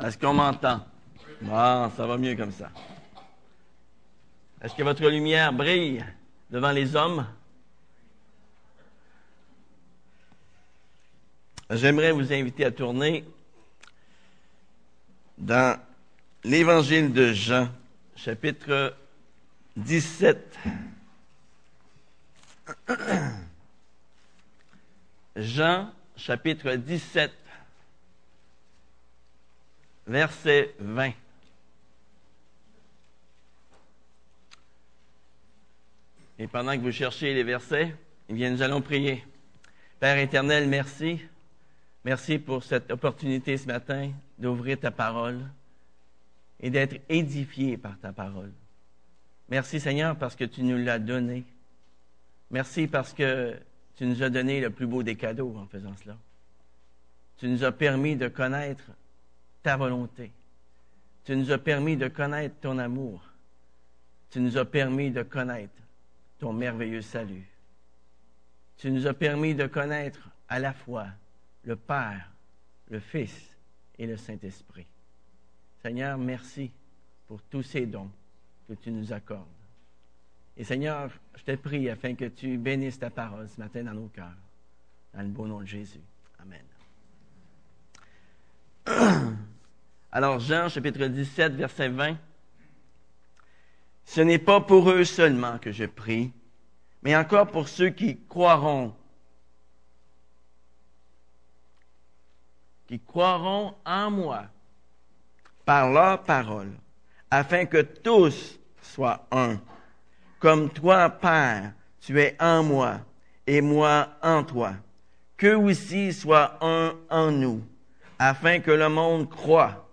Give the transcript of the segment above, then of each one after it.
Est-ce qu'on m'entend? Bon, ça va mieux comme ça. Est-ce que votre lumière brille devant les hommes? J'aimerais vous inviter à tourner dans l'Évangile de Jean, chapitre 17. Jean, chapitre 17, verset 20. Et pendant que vous cherchez les versets, eh nous allons prier. Père éternel, merci. Merci pour cette opportunité ce matin d'ouvrir ta parole et d'être édifié par ta parole. Merci Seigneur parce que tu nous l'as donné. Merci parce que tu nous as donné le plus beau des cadeaux en faisant cela. Tu nous as permis de connaître ta volonté. Tu nous as permis de connaître ton amour. Tu nous as permis de connaître ton merveilleux salut. Tu nous as permis de connaître à la fois le Père, le Fils et le Saint-Esprit. Seigneur, merci pour tous ces dons que tu nous accordes. Et Seigneur, je te prie afin que tu bénisses ta parole ce matin dans nos cœurs. Dans le beau nom de Jésus. Amen. Alors Jean chapitre 17, verset 20. Ce n'est pas pour eux seulement que je prie, mais encore pour ceux qui croiront, qui croiront en moi par leur parole, afin que tous soient un. Comme toi, Père, tu es en moi et moi en toi. Que aussi soient un en nous, afin que le monde croit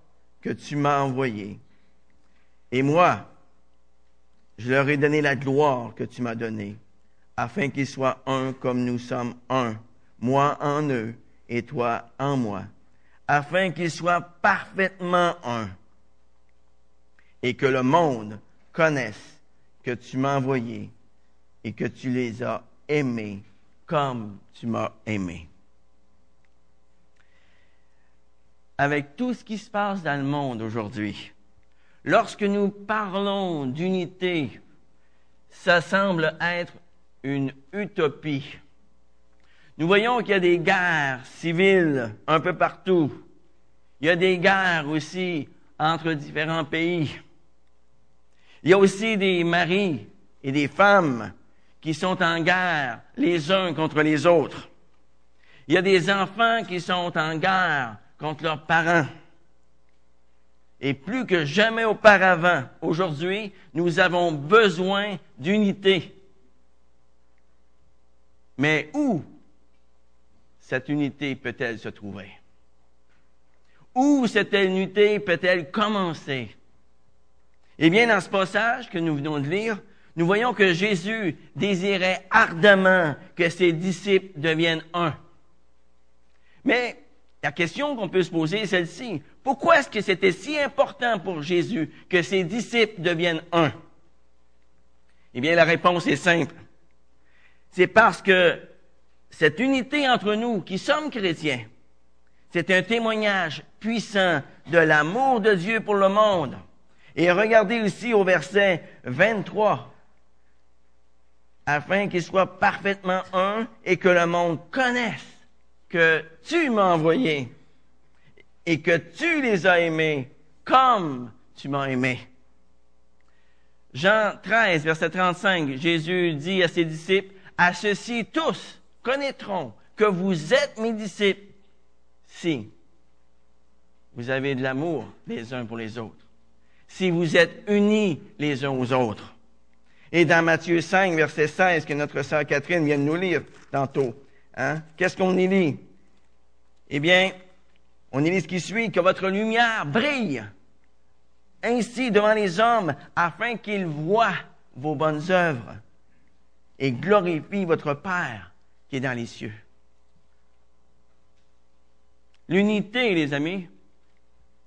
que tu m'as envoyé. Et moi, je leur ai donné la gloire que tu m'as donnée, afin qu'ils soient un comme nous sommes un, moi en eux et toi en moi, afin qu'ils soient parfaitement un, et que le monde connaisse que tu m'as envoyé et que tu les as aimés comme tu m'as aimé. Avec tout ce qui se passe dans le monde aujourd'hui, lorsque nous parlons d'unité, ça semble être une utopie. Nous voyons qu'il y a des guerres civiles un peu partout. Il y a des guerres aussi entre différents pays. Il y a aussi des maris et des femmes qui sont en guerre les uns contre les autres. Il y a des enfants qui sont en guerre contre leurs parents. Et plus que jamais auparavant, aujourd'hui, nous avons besoin d'unité. Mais où cette unité peut-elle se trouver? Où cette unité peut-elle commencer? Eh bien, dans ce passage que nous venons de lire, nous voyons que Jésus désirait ardemment que ses disciples deviennent un. Mais la question qu'on peut se poser est celle-ci. Pourquoi est-ce que c'était si important pour Jésus que ses disciples deviennent un? Eh bien, la réponse est simple. C'est parce que cette unité entre nous qui sommes chrétiens, c'est un témoignage puissant de l'amour de Dieu pour le monde. Et regardez ici au verset 23. Afin qu'il soit parfaitement un et que le monde connaisse que tu m'as envoyé et que tu les as aimés comme tu m'as aimé. Jean 13, verset 35, Jésus dit à ses disciples, à ceux-ci tous connaîtront que vous êtes mes disciples si vous avez de l'amour les uns pour les autres, si vous êtes unis les uns aux autres. Et dans Matthieu 5, verset 16, que notre sœur Catherine vient de nous lire tantôt, Hein? Qu'est-ce qu'on y lit? Eh bien, on y lit ce qui suit, que votre lumière brille ainsi devant les hommes, afin qu'ils voient vos bonnes œuvres et glorifient votre Père qui est dans les cieux. L'unité, les amis,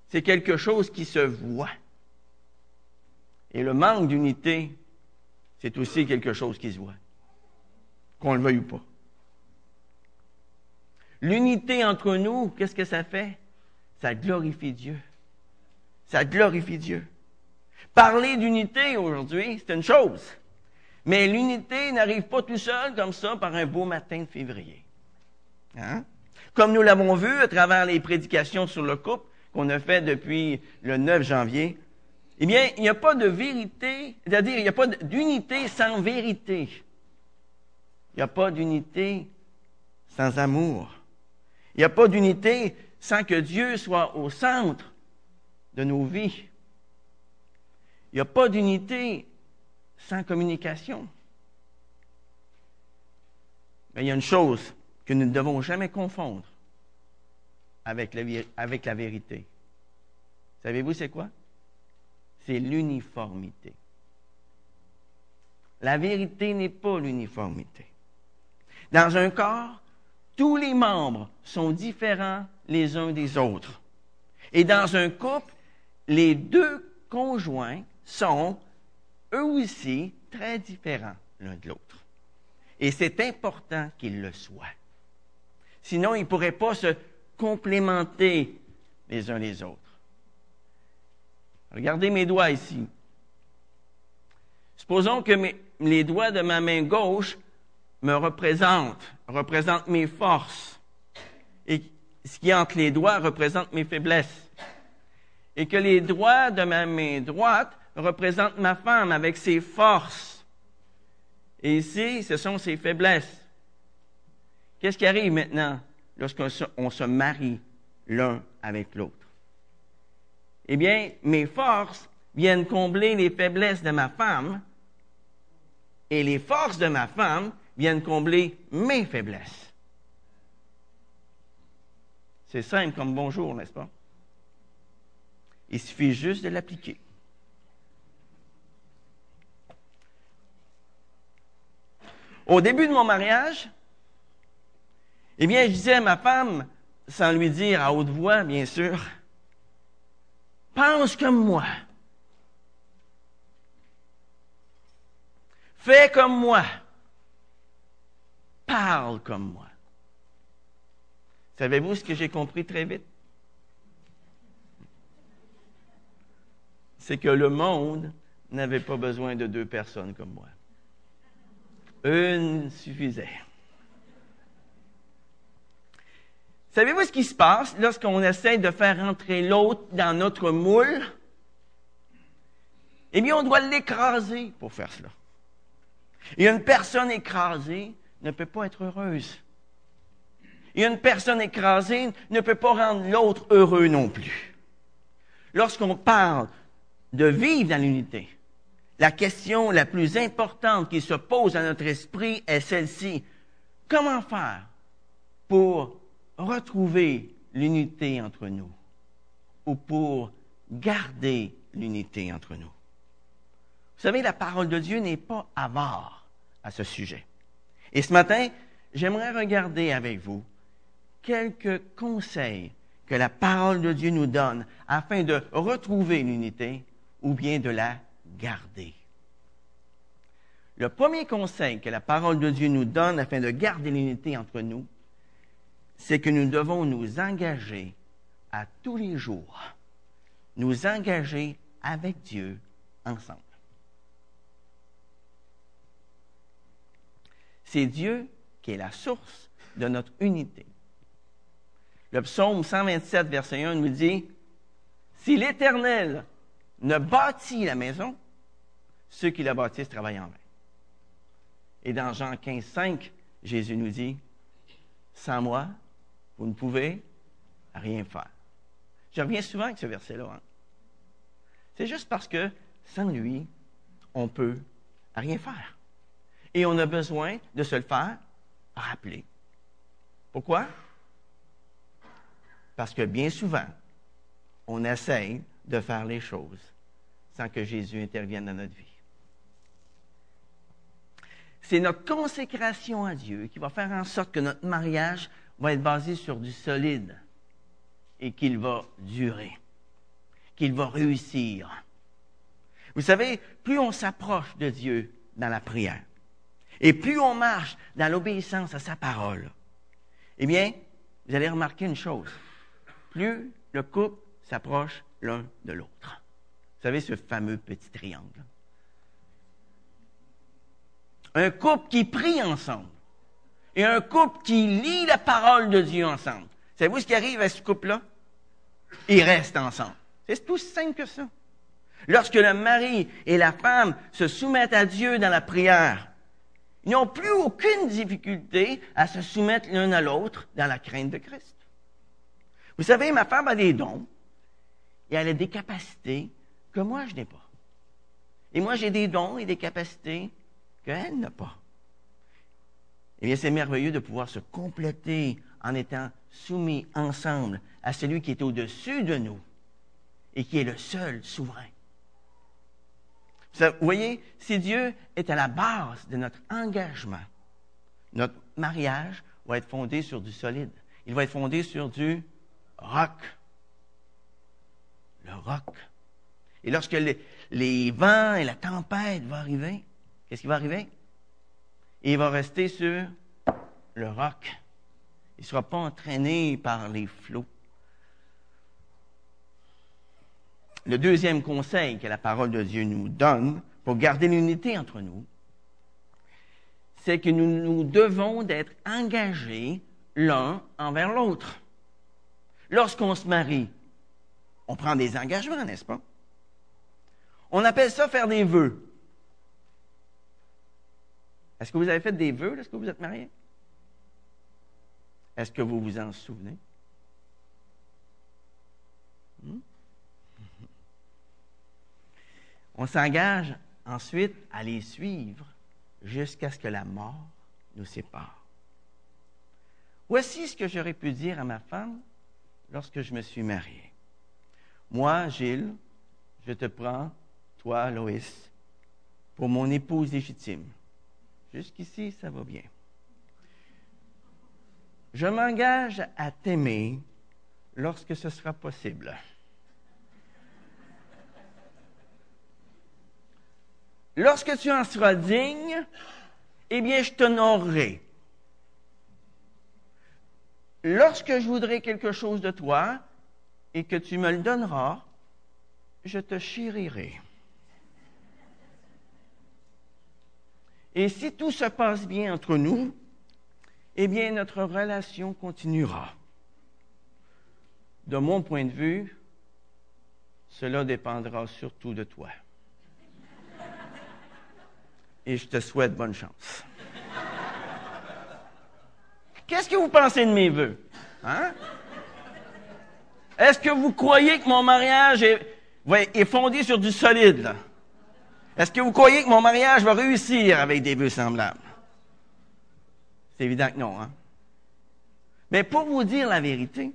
c'est quelque chose qui se voit. Et le manque d'unité, c'est aussi quelque chose qui se voit, qu'on le veuille ou pas. L'unité entre nous, qu'est-ce que ça fait? Ça glorifie Dieu. Ça glorifie Dieu. Parler d'unité aujourd'hui, c'est une chose. Mais l'unité n'arrive pas tout seul comme ça par un beau matin de février. Hein? Comme nous l'avons vu à travers les prédications sur le couple qu'on a fait depuis le 9 janvier, eh bien, il n'y a pas de vérité, c'est-à-dire il n'y a pas d'unité sans vérité. Il n'y a pas d'unité sans amour. Il n'y a pas d'unité sans que Dieu soit au centre de nos vies. Il n'y a pas d'unité sans communication. Mais il y a une chose que nous ne devons jamais confondre avec la, vérité. Savez-vous c'est quoi? C'est l'uniformité. La vérité n'est pas l'uniformité. Dans un corps, tous les membres sont différents les uns des autres. Et dans un couple, les deux conjoints sont eux aussi très différents l'un de l'autre. Et c'est important qu'ils le soient. Sinon, ils ne pourraient pas se complémenter les uns les autres. Regardez mes doigts ici. Supposons que les doigts de ma main gauche me représentent, représentent mes forces. Et ce qui entre les doigts représente mes faiblesses. Et que les doigts de ma main droite représentent ma femme avec ses forces. Et ici, ce sont ses faiblesses. Qu'est-ce qui arrive maintenant lorsqu'on se, marie l'un avec l'autre? Eh bien, mes forces viennent combler les faiblesses de ma femme et les forces de ma femme viennent combler mes faiblesses. C'est simple comme bonjour, n'est-ce pas? Il suffit juste de l'appliquer. Au début de mon mariage, eh bien, je disais à ma femme, sans lui dire à haute voix, bien sûr, pense comme moi. Fais comme moi. Parle comme moi. Savez-vous ce que j'ai compris très vite? C'est que le monde n'avait pas besoin de deux personnes comme moi. Une suffisait. Savez-vous ce qui se passe lorsqu'on essaie de faire entrer l'autre dans notre moule? Eh bien, on doit l'écraser pour faire cela. Et une personne écrasée ne peut pas être heureuse. Et une personne écrasée ne peut pas rendre l'autre heureux non plus. Lorsqu'on parle de vivre dans l'unité, la question la plus importante qui se pose à notre esprit est celle-ci. Comment faire pour retrouver l'unité entre nous ou pour garder l'unité entre nous? Vous savez, la parole de Dieu n'est pas avare à ce sujet. Et ce matin, j'aimerais regarder avec vous quelques conseils que la parole de Dieu nous donne afin de retrouver l'unité ou bien de la garder. Le premier conseil que la parole de Dieu nous donne afin de garder l'unité entre nous, c'est que nous devons nous engager à tous les jours, nous engager avec Dieu ensemble. C'est Dieu qui est la source de notre unité. Le psaume 127, verset 1 nous dit, Si l'Éternel ne bâtit la maison, ceux qui la bâtissent travaillent en vain. Et dans Jean 15, 5, Jésus nous dit, sans moi, vous ne pouvez rien faire. Je reviens souvent avec ce verset-là. Hein. C'est juste parce que sans lui, on peut rien faire. Et on a besoin de se le faire rappeler. Pourquoi? Parce que bien souvent, on essaye de faire les choses sans que Jésus intervienne dans notre vie. C'est notre consécration à Dieu qui va faire en sorte que notre mariage va être basé sur du solide et qu'il va durer, qu'il va réussir. Vous savez, plus on s'approche de Dieu dans la prière, et plus on marche dans l'obéissance à sa parole, eh bien, vous allez remarquer une chose. Plus le couple s'approche l'un de l'autre. Vous savez, ce fameux petit triangle. Un couple qui prie ensemble et un couple qui lit la parole de Dieu ensemble. Savez-vous ce qui arrive à ce couple-là? Ils restent ensemble. C'est tout simple que ça. Lorsque le mari et la femme se soumettent à Dieu dans la prière, ils n'ont plus aucune difficulté à se soumettre l'un à l'autre dans la crainte de Christ. Vous savez, ma femme a des dons et elle a des capacités que moi, je n'ai pas. Et moi, j'ai des dons et des capacités qu'elle n'a pas. Eh bien, c'est merveilleux de pouvoir se compléter en étant soumis ensemble à celui qui est au-dessus de nous et qui est le seul souverain. Vous voyez, si Dieu est à la base de notre engagement, notre mariage va être fondé sur du solide. Il va être fondé sur du roc. Le roc. Et lorsque les, vents et la tempête vont arriver, qu'est-ce qui va arriver? Il va rester sur le roc. Il ne sera pas entraîné par les flots. Le deuxième conseil que la parole de Dieu nous donne pour garder l'unité entre nous, c'est que nous, nous devons d'être engagés l'un envers l'autre. Lorsqu'on se marie, on prend des engagements, n'est-ce pas? On appelle ça faire des vœux. Est-ce que vous avez fait des vœux lorsque vous êtes marié? Est-ce que vous vous en souvenez? Hmm? On s'engage ensuite à les suivre jusqu'à ce que la mort nous sépare. Voici ce que j'aurais pu dire à ma femme lorsque je me suis marié. Moi, Gilles, je te prends, toi, Loïs, pour mon épouse légitime. Jusqu'ici, ça va bien. Je m'engage à t'aimer lorsque ce sera possible. Lorsque tu en seras digne, eh bien, je t'honorerai. Lorsque je voudrai quelque chose de toi et que tu me le donneras, je te chérirai. Et si tout se passe bien entre nous, eh bien, notre relation continuera. De mon point de vue, cela dépendra surtout de toi et je te souhaite bonne chance. Qu'est-ce que vous pensez de mes voeux? Hein? Est-ce que vous croyez que mon mariage est, fondé sur du solide? Est-ce que vous croyez que mon mariage va réussir avec des vœux semblables? C'est évident que non, hein? Mais pour vous dire la vérité,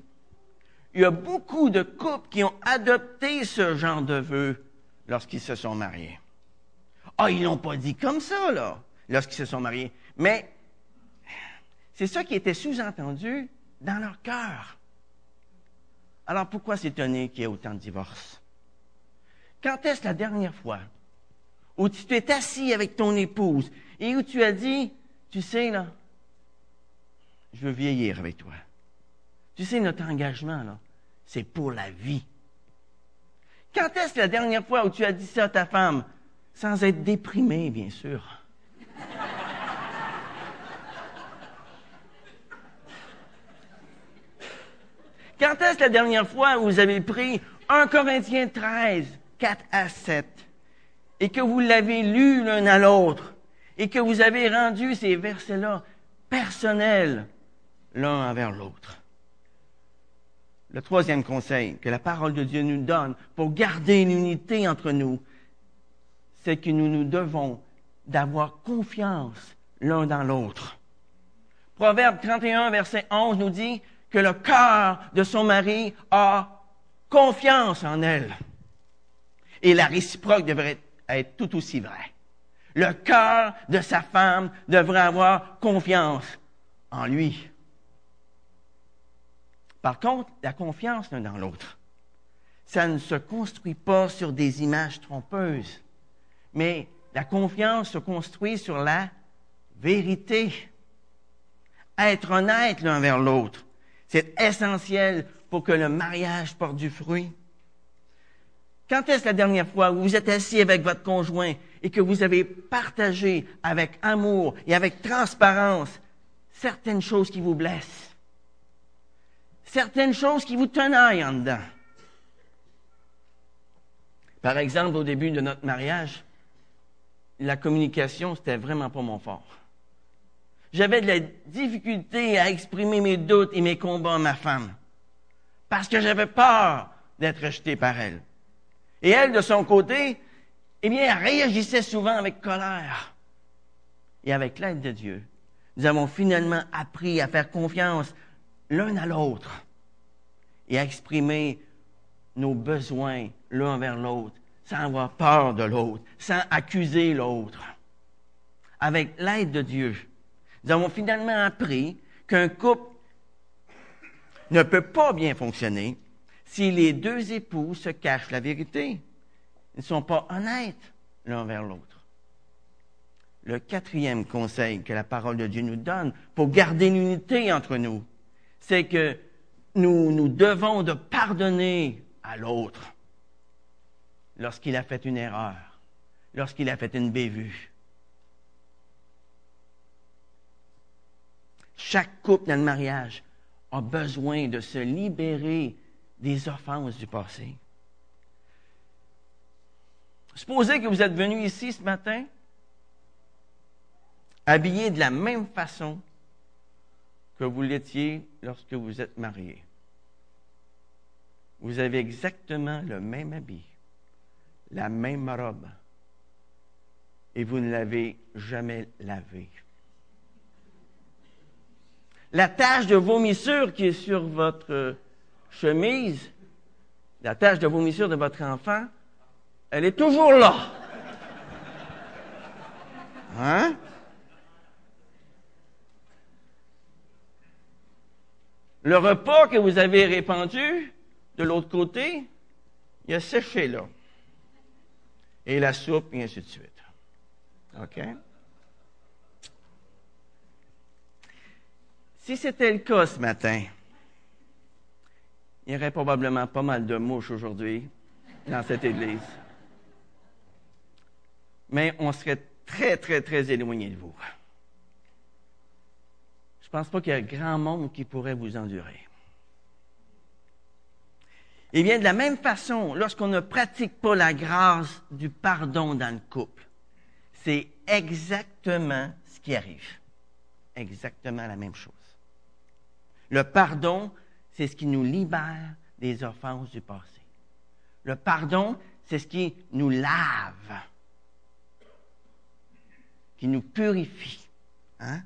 il y a beaucoup de couples qui ont adopté ce genre de vœux lorsqu'ils se sont mariés. Ah, ils l'ont pas dit comme ça, là, lorsqu'ils se sont mariés. Mais c'est ça qui était sous-entendu dans leur cœur. Alors pourquoi s'étonner qu'il y ait autant de divorces? Quand est-ce la dernière fois où tu t'es assis avec ton épouse et où tu as dit, tu sais, là, je veux vieillir avec toi. Tu sais, notre engagement, là, c'est pour la vie. Quand est-ce la dernière fois où tu as dit ça à ta femme? Sans être déprimé, bien sûr. Quand est-ce la dernière fois où vous avez pris 1 Corinthiens 13, 4 à 7, et que vous l'avez lu l'un à l'autre, et que vous avez rendu ces versets-là personnels l'un envers l'autre? Le troisième conseil que la parole de Dieu nous donne pour garder l'unité entre nous, c'est que nous nous devons d'avoir confiance l'un dans l'autre. Proverbe 31, verset 11 nous dit que le cœur de son mari a confiance en elle. Et la réciproque devrait être tout aussi vrai. Le cœur de sa femme devrait avoir confiance en lui. Par contre, la confiance l'un dans l'autre, ça ne se construit pas sur des images trompeuses mais la confiance se construit sur la vérité. Être honnête l'un vers l'autre, c'est essentiel pour que le mariage porte du fruit. Quand est-ce la dernière fois où vous êtes assis avec votre conjoint et que vous avez partagé avec amour et avec transparence certaines choses qui vous blessent, certaines choses qui vous tenaillent en dedans? Par exemple, au début de notre mariage, la communication, c'était vraiment pas mon fort. J'avais de la difficulté à exprimer mes doutes et mes combats à ma femme parce que j'avais peur d'être rejeté par elle. Et elle, de son côté, eh bien, elle réagissait souvent avec colère. Et avec l'aide de Dieu, nous avons finalement appris à faire confiance l'un à l'autre et à exprimer nos besoins l'un vers l'autre, sans avoir peur de l'autre, sans accuser l'autre. Avec l'aide de Dieu, nous avons finalement appris qu'un couple ne peut pas bien fonctionner si les deux époux se cachent la vérité. Ils ne sont pas honnêtes l'un vers l'autre. Le quatrième conseil que la parole de Dieu nous donne pour garder l'unité entre nous, c'est que nous, nous devons de pardonner à l'autre lorsqu'il a fait une erreur, lorsqu'il a fait une bévue. Chaque couple dans le mariage a besoin de se libérer des offenses du passé. Supposez que vous êtes venu ici ce matin habillé de la même façon que vous l'étiez lorsque vous êtes marié. Vous avez exactement le même habit, la même robe, et vous ne l'avez jamais lavé la tache de vomissure qui est sur votre chemise, la tache de vomissure de votre enfant, elle est toujours là. Hein? Le repas que vous avez répandu de l'autre côté, il a séché là. Et la soupe, et ainsi de suite. OK? Si c'était le cas ce matin, il y aurait probablement pas mal de mouches aujourd'hui dans cette église. Mais on serait très, très, très éloigné de vous. Je ne pense pas qu'il y ait grand monde qui pourrait vous endurer. Eh bien, de la même façon, lorsqu'on ne pratique pas la grâce du pardon dans le couple, c'est exactement ce qui arrive. Exactement la même chose. Le pardon, c'est ce qui nous libère des offenses du passé. Le pardon, c'est ce qui nous lave, qui nous purifie. Hein?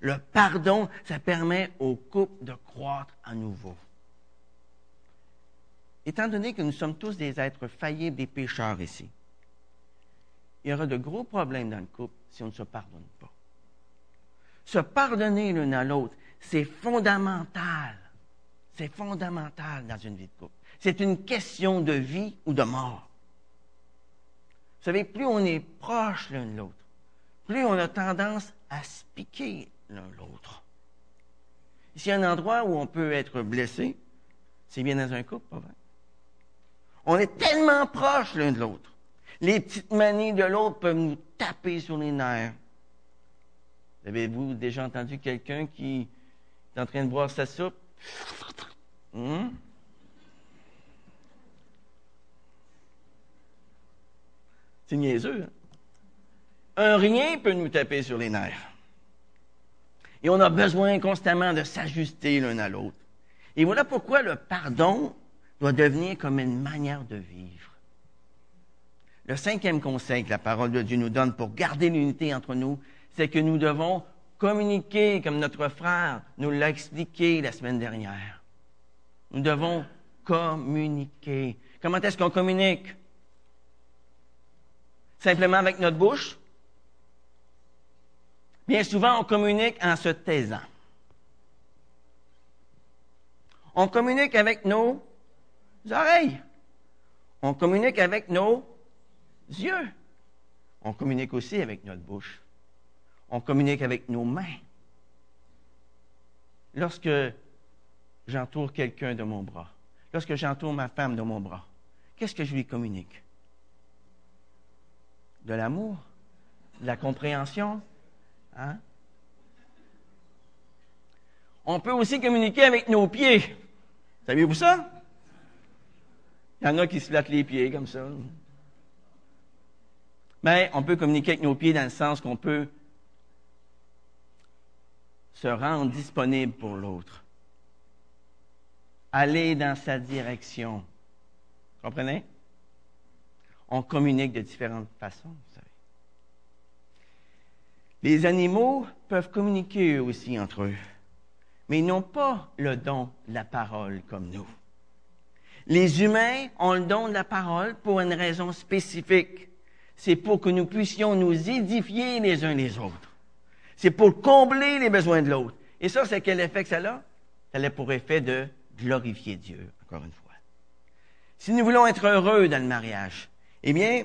Le pardon, ça permet au couple de croître à nouveau. Étant donné que nous sommes tous des êtres faillibles, des pécheurs ici, il y aura de gros problèmes dans le couple si on ne se pardonne pas. Se pardonner l'un à l'autre, c'est fondamental. C'est fondamental dans une vie de couple. C'est une question de vie ou de mort. Vous savez, plus on est proche l'un de l'autre, plus on a tendance à se piquer l'un l'autre. S'il y a un endroit où on peut être blessé, c'est bien dans un couple, pas vrai? On est tellement proche l'un de l'autre. Les petites manies de l'autre peuvent nous taper sur les nerfs. Avez-vous déjà entendu quelqu'un qui est en train de boire sa soupe? Hmm? C'est niaiseux. Hein? Un rien peut nous taper sur les nerfs. Et on a besoin constamment de s'ajuster l'un à l'autre. Et voilà pourquoi le pardon doit devenir comme une manière de vivre. Le cinquième conseil que la parole de Dieu nous donne pour garder l'unité entre nous, c'est que nous devons communiquer comme notre frère nous l'a expliqué la semaine dernière. Nous devons communiquer. Comment est-ce qu'on communique? Simplement avec notre bouche? Bien souvent, on communique en se taisant. On communique avec nos oreilles. On communique avec nos yeux. On communique aussi avec notre bouche on communique avec nos mains. Lorsque j'entoure quelqu'un de mon bras, lorsque j'entoure ma femme de mon bras, qu'est-ce que je lui communique? De l'amour? De la compréhension? Hein? On peut aussi communiquer avec nos pieds. Saviez-vous ça? Il y en a qui se flattent les pieds comme ça. Mais on peut communiquer avec nos pieds dans le sens qu'on peut se rendre disponible pour l'autre. Aller dans sa direction. Comprenez? On communique de différentes façons, vous savez. Les animaux peuvent communiquer aussi entre eux mais ils n'ont pas le don de la parole comme nous. Les humains ont le don de la parole pour une raison spécifique. C'est pour que nous puissions nous édifier les uns les autres. C'est pour combler les besoins de l'autre. Et ça, c'est quel effet que ça a? Ça a pour effet de glorifier Dieu, encore une fois. Si nous voulons être heureux dans le mariage, eh bien,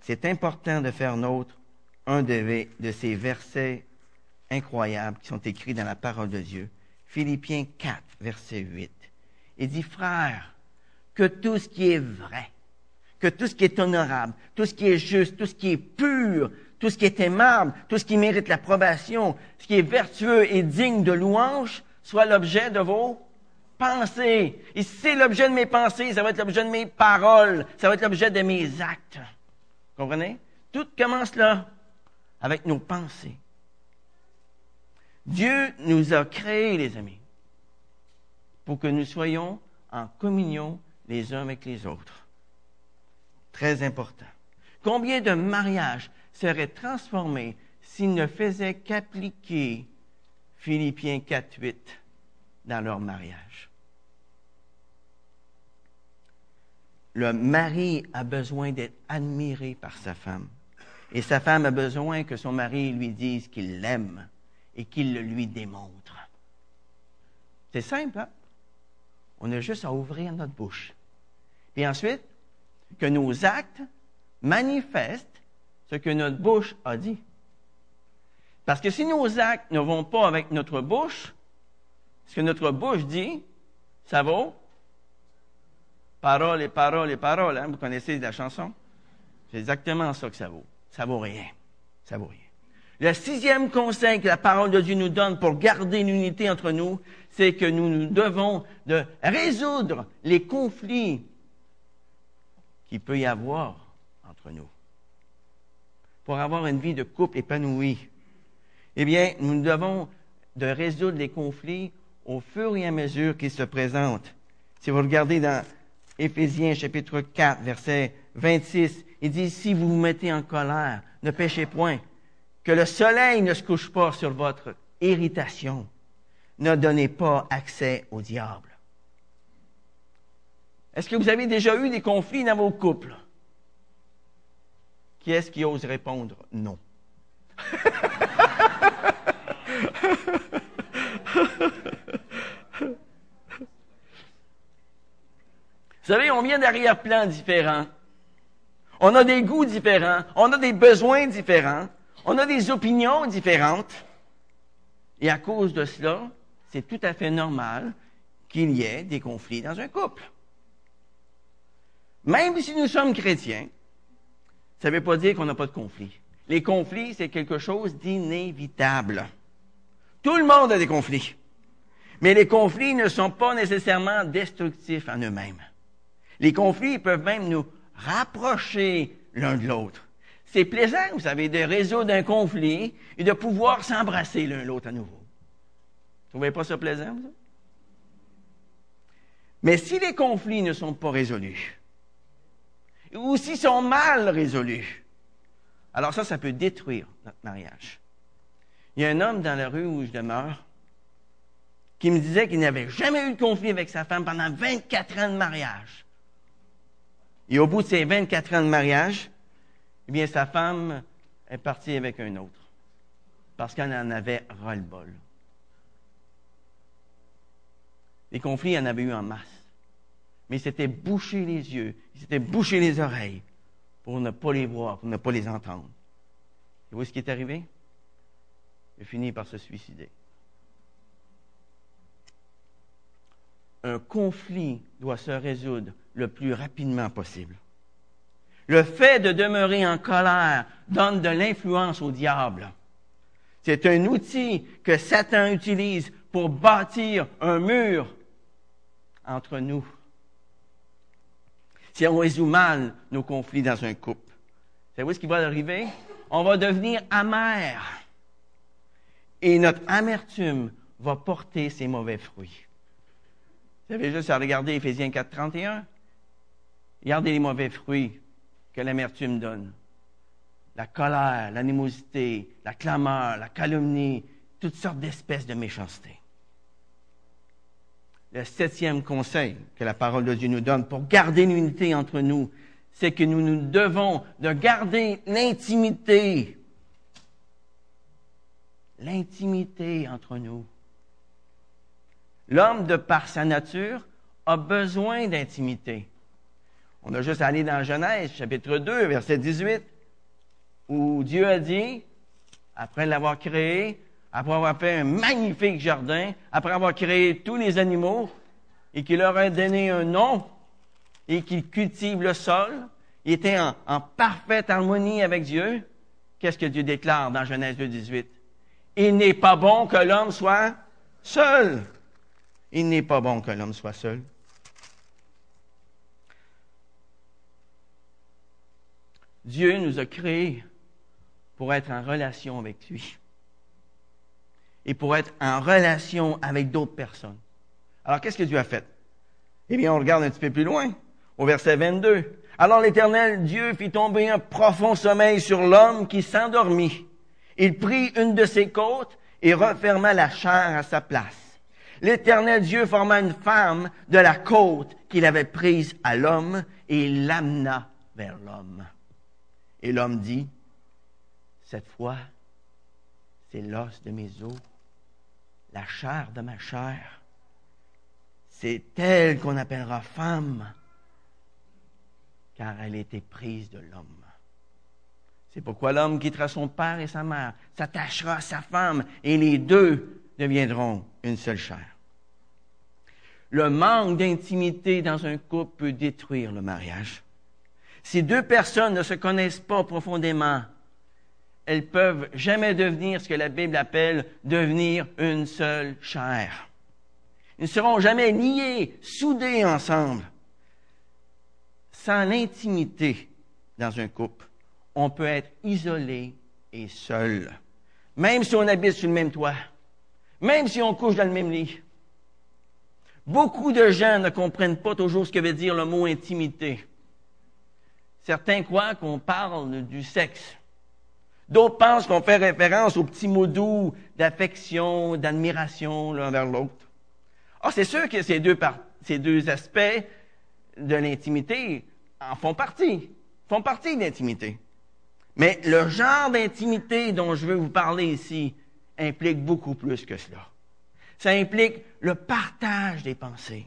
c'est important de faire nôtre un de, de ces versets incroyables qui sont écrits dans la parole de Dieu. Philippiens 4, verset 8. Il dit, frère, que tout ce qui est vrai, que tout ce qui est honorable, tout ce qui est juste, tout ce qui est pur, tout ce qui est aimable, tout ce qui mérite l'approbation, ce qui est vertueux et digne de louange, soit l'objet de vos pensées. Et si c'est l'objet de mes pensées, ça va être l'objet de mes paroles, ça va être l'objet de mes actes. Comprenez? Tout commence là, avec nos pensées. Dieu nous a créés, les amis, pour que nous soyons en communion les uns avec les autres. Très important. Combien de mariages seraient transformés s'ils ne faisaient qu'appliquer Philippiens 4.8 dans leur mariage? Le mari a besoin d'être admiré par sa femme. Et sa femme a besoin que son mari lui dise qu'il l'aime et qu'il le lui démontre. C'est simple, hein? On a juste à ouvrir notre bouche. Puis ensuite, que nos actes manifestent ce que notre bouche a dit. Parce que si nos actes ne vont pas avec notre bouche, ce que notre bouche dit, ça vaut parole et parole et parole. Hein? Vous connaissez la chanson? C'est exactement ça que ça vaut. Ça vaut rien. Ça vaut rien. Le sixième conseil que la parole de Dieu nous donne pour garder l'unité entre nous, c'est que nous, nous devons de résoudre les conflits qu'il peut y avoir entre nous. Pour avoir une vie de couple épanouie, eh bien, nous devons de résoudre les conflits au fur et à mesure qu'ils se présentent. Si vous regardez dans Éphésiens chapitre 4, verset 26, il dit, si vous vous mettez en colère, ne péchez point que le soleil ne se couche pas sur votre irritation. Ne donnez pas accès au diable. Est-ce que vous avez déjà eu des conflits dans vos couples? Qui est-ce qui ose répondre non? Vous savez, on vient d'arrière-plans différents. On a des goûts différents. On a des besoins différents. On a des opinions différentes. Et à cause de cela, c'est tout à fait normal qu'il y ait des conflits dans un couple. Même si nous sommes chrétiens, ça ne veut pas dire qu'on n'a pas de conflits. Les conflits, c'est quelque chose d'inévitable. Tout le monde a des conflits. Mais les conflits ne sont pas nécessairement destructifs en eux-mêmes. Les conflits peuvent même nous rapprocher l'un de l'autre. C'est plaisant, vous savez, de résoudre un conflit et de pouvoir s'embrasser l'un l'autre à nouveau. Vous trouvez pas ça plaisant, vous? Mais si les conflits ne sont pas résolus, ou s'ils sont mal résolus, alors ça, ça peut détruire notre mariage. Il y a un homme dans la rue où je demeure qui me disait qu'il n'avait jamais eu de conflit avec sa femme pendant 24 ans de mariage. Et au bout de ces 24 ans de mariage, eh bien, sa femme est partie avec un autre parce qu'elle en avait ras-le-bol. Les conflits, il y en avait eu en masse. Mais il s'était bouché les yeux, il s'était bouché les oreilles pour ne pas les voir, pour ne pas les entendre. Et vous voyez ce qui est arrivé? Il a fini par se suicider. Un conflit doit se résoudre le plus rapidement possible. Le fait de demeurer en colère donne de l'influence au diable. C'est un outil que Satan utilise pour bâtir un mur entre nous. Si on résout mal nos conflits dans un couple, savez-vous ce qui va arriver? On va devenir amer. Et notre amertume va porter ses mauvais fruits. Vous avez juste à regarder Éphésiens 4, 31. Regardez les mauvais fruits que l'amertume donne. La colère, l'animosité, la clameur, la calomnie, toutes sortes d'espèces de méchanceté. Le septième conseil que la parole de Dieu nous donne pour garder l'unité entre nous, c'est que nous nous devons de garder l'intimité. L'intimité entre nous. L'homme, de par sa nature, a besoin d'intimité. On a juste allé dans Genèse, chapitre 2, verset 18, où Dieu a dit, après l'avoir créé, après avoir fait un magnifique jardin, après avoir créé tous les animaux, et qu'il leur a donné un nom, et qu'il cultive le sol, il était en, parfaite harmonie avec Dieu. Qu'est-ce que Dieu déclare dans Genèse 2, 18? Il n'est pas bon que l'homme soit seul. Il n'est pas bon que l'homme soit seul. Dieu nous a créés pour être en relation avec lui et pour être en relation avec d'autres personnes. Alors, qu'est-ce que Dieu a fait? Eh bien, on regarde un petit peu plus loin, au verset 22. Alors l'Éternel Dieu fit tomber un profond sommeil sur l'homme qui s'endormit. Il prit une de ses côtes et referma la chair à sa place l'Éternel Dieu forma une femme de la côte qu'il avait prise à l'homme et l'amena vers l'homme. Et l'homme dit, cette fois, c'est l'os de mes os, la chair de ma chair. C'est elle qu'on appellera femme, car elle était prise de l'homme. C'est pourquoi l'homme quittera son père et sa mère, s'attachera à sa femme, et les deux deviendront une seule chair. Le manque d'intimité dans un couple peut détruire le mariage. Si deux personnes ne se connaissent pas profondément, elles peuvent jamais devenir ce que la Bible appelle devenir une seule chair. Ils ne seront jamais liés, soudés ensemble. Sans l'intimité dans un couple, on peut être isolé et seul. Même si on habite sur le même toit. Même si on couche dans le même lit. Beaucoup de gens ne comprennent pas toujours ce que veut dire le mot intimité. Certains croient qu'on parle du sexe. D'autres pensent qu'on fait référence aux petits mots doux d'affection, d'admiration l'un vers l'autre. Ah, c'est sûr que ces deux, ces deux aspects de l'intimité en font partie, font partie de l'intimité. Mais le genre d'intimité dont je veux vous parler ici implique beaucoup plus que cela. Ça implique le partage des pensées,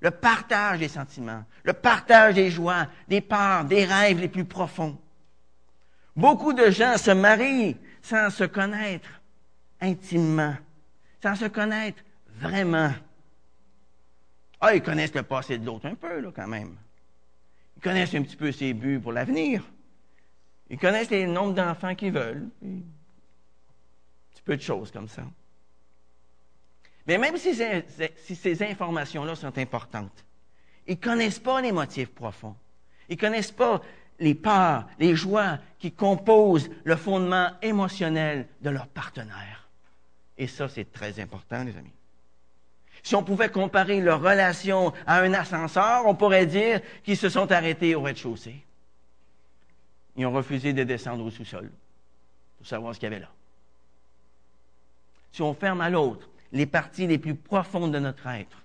le partage des sentiments, le partage des joies, des peurs, des rêves les plus profonds. Beaucoup de gens se marient sans se connaître intimement, sans se connaître vraiment. Ah, ils connaissent le passé de l'autre un peu, là, quand même. Ils connaissent un petit peu ses buts pour l'avenir. Ils connaissent les nombres d'enfants qu'ils veulent. Un petit peu de choses comme ça. Mais même si, ces informations-là sont importantes, ils ne connaissent pas les motifs profonds. Ils ne connaissent pas les peurs, les joies qui composent le fondement émotionnel de leur partenaire. Et ça, c'est très important, les amis. Si on pouvait comparer leur relation à un ascenseur, on pourrait dire qu'ils se sont arrêtés au rez-de-chaussée. Ils ont refusé de descendre au sous-sol pour savoir ce qu'il y avait là. Si on ferme à l'autre les parties les plus profondes de notre être,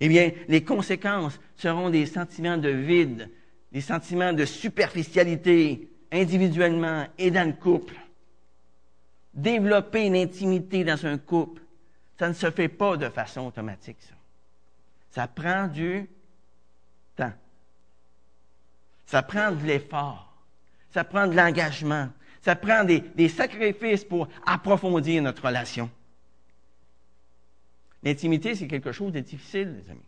eh bien, les conséquences seront des sentiments de vide, des sentiments de superficialité individuellement et dans le couple. Développer une intimité dans un couple, ça ne se fait pas de façon automatique, ça. Ça prend du temps. Ça prend de l'effort. Ça prend de l'engagement. Ça prend des sacrifices pour approfondir notre relation. L'intimité, c'est quelque chose de difficile, les amis.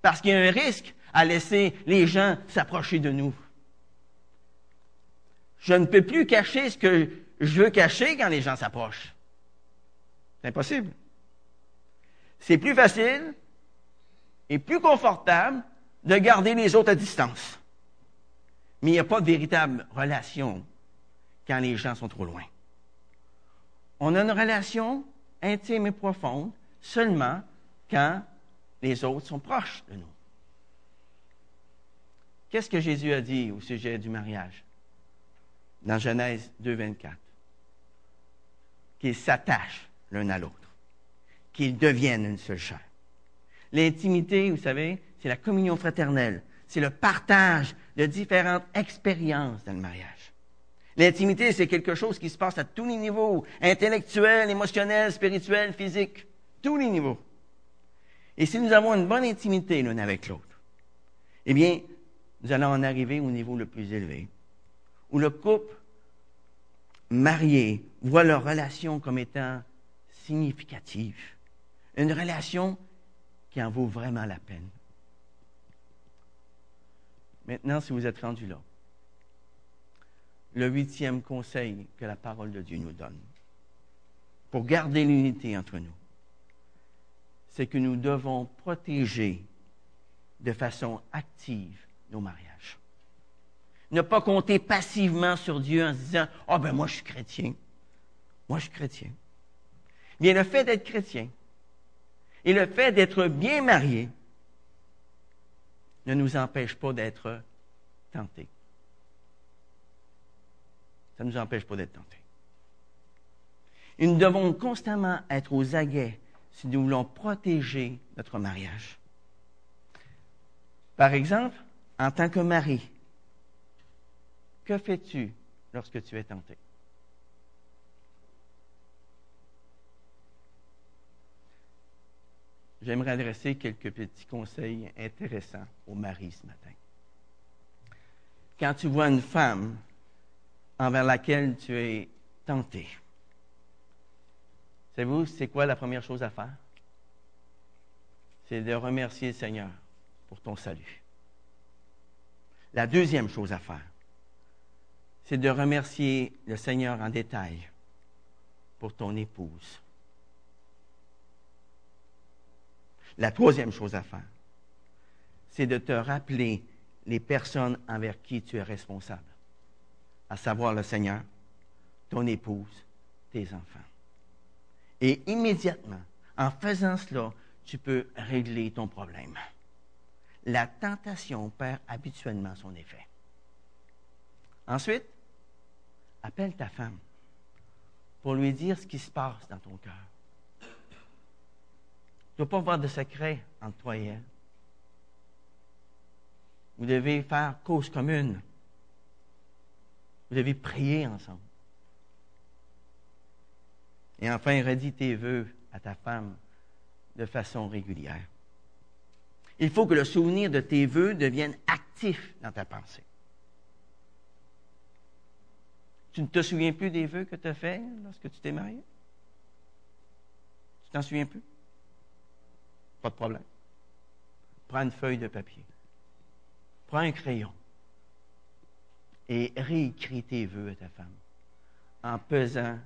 Parce qu'il y a un risque à laisser les gens s'approcher de nous. Je ne peux plus cacher ce que je veux cacher quand les gens s'approchent. C'est impossible. C'est plus facile et plus confortable de garder les autres à distance. Mais il n'y a pas de véritable relation quand les gens sont trop loin. On a une relation intime et profonde seulement quand les autres sont proches de nous. Qu'est-ce que Jésus a dit au sujet du mariage? Dans Genèse 2, 24. Qu'ils s'attachent l'un à l'autre, qu'ils deviennent une seule chair. L'intimité, vous savez, c'est la communion fraternelle, c'est le partage de différentes expériences dans le mariage. L'intimité, c'est quelque chose qui se passe à tous les niveaux, intellectuel, émotionnel, spirituel, physique, tous les niveaux. Et si nous avons une bonne intimité l'un avec l'autre, eh bien, nous allons en arriver au niveau le plus élevé, où le couple marié voit leur relation comme étant significative, une relation qui en vaut vraiment la peine. Maintenant, si vous êtes rendu là, le huitième conseil que la parole de Dieu nous donne pour garder l'unité entre nous, c'est que nous devons protéger de façon active nos mariages. Ne pas compter passivement sur Dieu en se disant Ah, oh, ben moi je suis chrétien. Moi je suis chrétien. Bien, le fait d'être chrétien et le fait d'être bien marié ne nous empêche pas d'être tentés. Ça ne nous empêche pas d'être tentés. Et nous devons constamment être aux aguets si nous voulons protéger notre mariage. Par exemple, en tant que mari, que fais-tu lorsque tu es tenté? J'aimerais adresser quelques petits conseils intéressants aux maris ce matin. Quand tu vois une femme envers laquelle tu es tenté, savez-vous, c'est quoi la première chose à faire? C'est de remercier le Seigneur pour ton salut. La deuxième chose à faire, c'est de remercier le Seigneur en détail pour ton épouse. La troisième chose à faire, c'est de te rappeler les personnes envers qui tu es responsable, à savoir le Seigneur, ton épouse, tes enfants. Et immédiatement, en faisant cela, tu peux régler ton problème la tentation perd habituellement son effet. Ensuite, appelle ta femme pour lui dire ce qui se passe dans ton cœur. Tu ne dois pas avoir de secret entre toi et elle. Vous devez faire cause commune. Vous devez prier ensemble. Et enfin, redis tes vœux à ta femme de façon régulière. Il faut que le souvenir de tes vœux devienne actif dans ta pensée. Tu ne te souviens plus des vœux que tu as faits lorsque tu t'es marié? Tu t'en souviens plus? Pas de problème. Prends une feuille de papier. Prends un crayon et réécris tes vœux à ta femme en pesant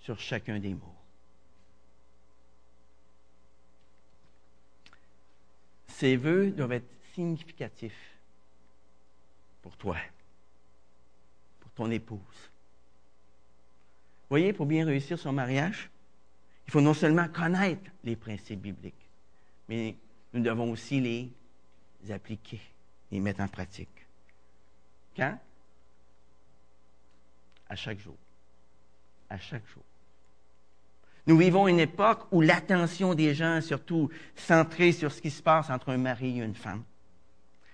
sur chacun des mots. Ces vœux doivent être significatifs pour toi, pour ton épouse. Voyez, pour bien réussir son mariage, il faut non seulement connaître les principes bibliques, mais nous devons aussi les appliquer, les mettre en pratique. Quand? À chaque jour. À chaque jour. Nous vivons une époque où l'attention des gens est surtout centrée sur ce qui se passe entre un mari et une femme.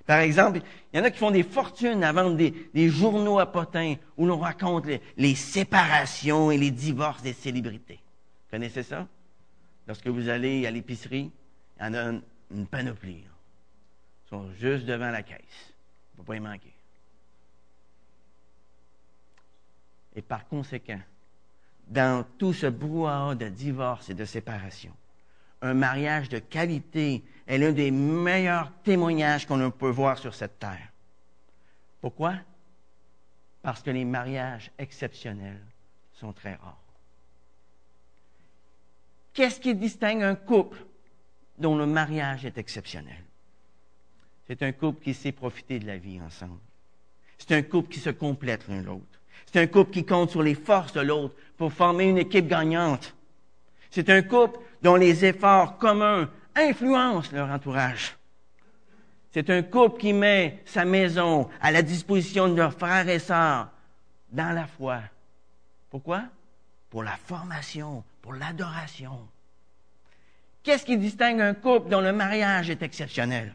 Par exemple, il y en a qui font des fortunes à vendre des, journaux à potins où l'on raconte les, séparations et les divorces des célébrités. Vous connaissez ça? Lorsque vous allez à l'épicerie, il y en a une, panoplie. Ils sont juste devant la caisse. Il ne faut pas y manquer. Et par conséquent, dans tout ce brouhaha de divorce et de séparation. Un mariage de qualité est l'un des meilleurs témoignages qu'on peut voir sur cette terre. Pourquoi? Parce que les mariages exceptionnels sont très rares. Qu'est-ce qui distingue un couple dont le mariage est exceptionnel? C'est un couple qui sait profiter de la vie ensemble. C'est un couple qui se complète l'un l'autre. C'est un couple qui compte sur les forces de l'autre pour former une équipe gagnante. C'est un couple dont les efforts communs influencent leur entourage. C'est un couple qui met sa maison à la disposition de leurs frères et sœurs dans la foi. Pourquoi? Pour la formation, pour l'adoration. Qu'est-ce qui distingue un couple dont le mariage est exceptionnel?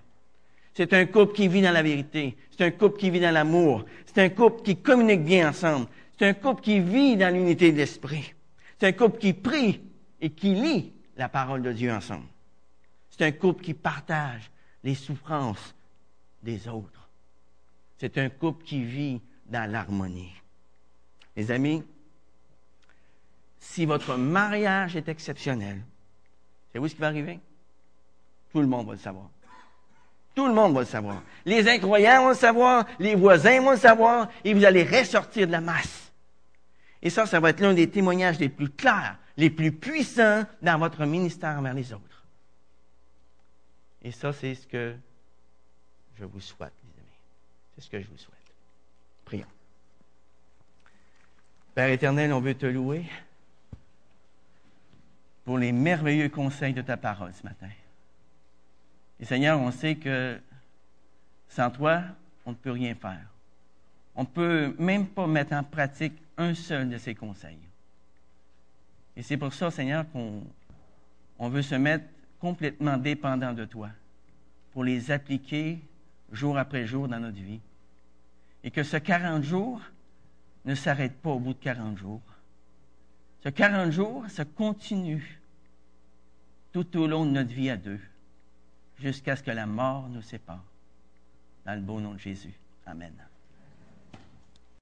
C'est un couple qui vit dans la vérité. C'est un couple qui vit dans l'amour. C'est un couple qui communique bien ensemble. C'est un couple qui vit dans l'unité de l'esprit. C'est un couple qui prie et qui lit la parole de Dieu ensemble. C'est un couple qui partage les souffrances des autres. C'est un couple qui vit dans l'harmonie. Les amis, si votre mariage est exceptionnel, savez-vous ce qui va arriver? Tout le monde va le savoir. Tout le monde va le savoir. Les incroyants vont le savoir, les voisins vont le savoir, et vous allez ressortir de la masse. Et ça, ça va être l'un des témoignages les plus clairs, les plus puissants dans votre ministère envers les autres. Et ça, c'est ce que je vous souhaite, les amis. C'est ce que je vous souhaite. Prions. Père éternel, on veut te louer pour les merveilleux conseils de ta parole ce matin. Et Seigneur, on sait que sans toi, on ne peut rien faire. On ne peut même pas mettre en pratique un seul de ces conseils. Et c'est pour ça, Seigneur, qu'on on veut se mettre complètement dépendant de toi pour les appliquer jour après jour dans notre vie. Et que ce 40 jours ne s'arrête pas au bout de 40 jours. Ce 40 jours, ça continue tout au long de notre vie à deux jusqu'à ce que la mort nous sépare. Dans le beau nom de Jésus. Amen.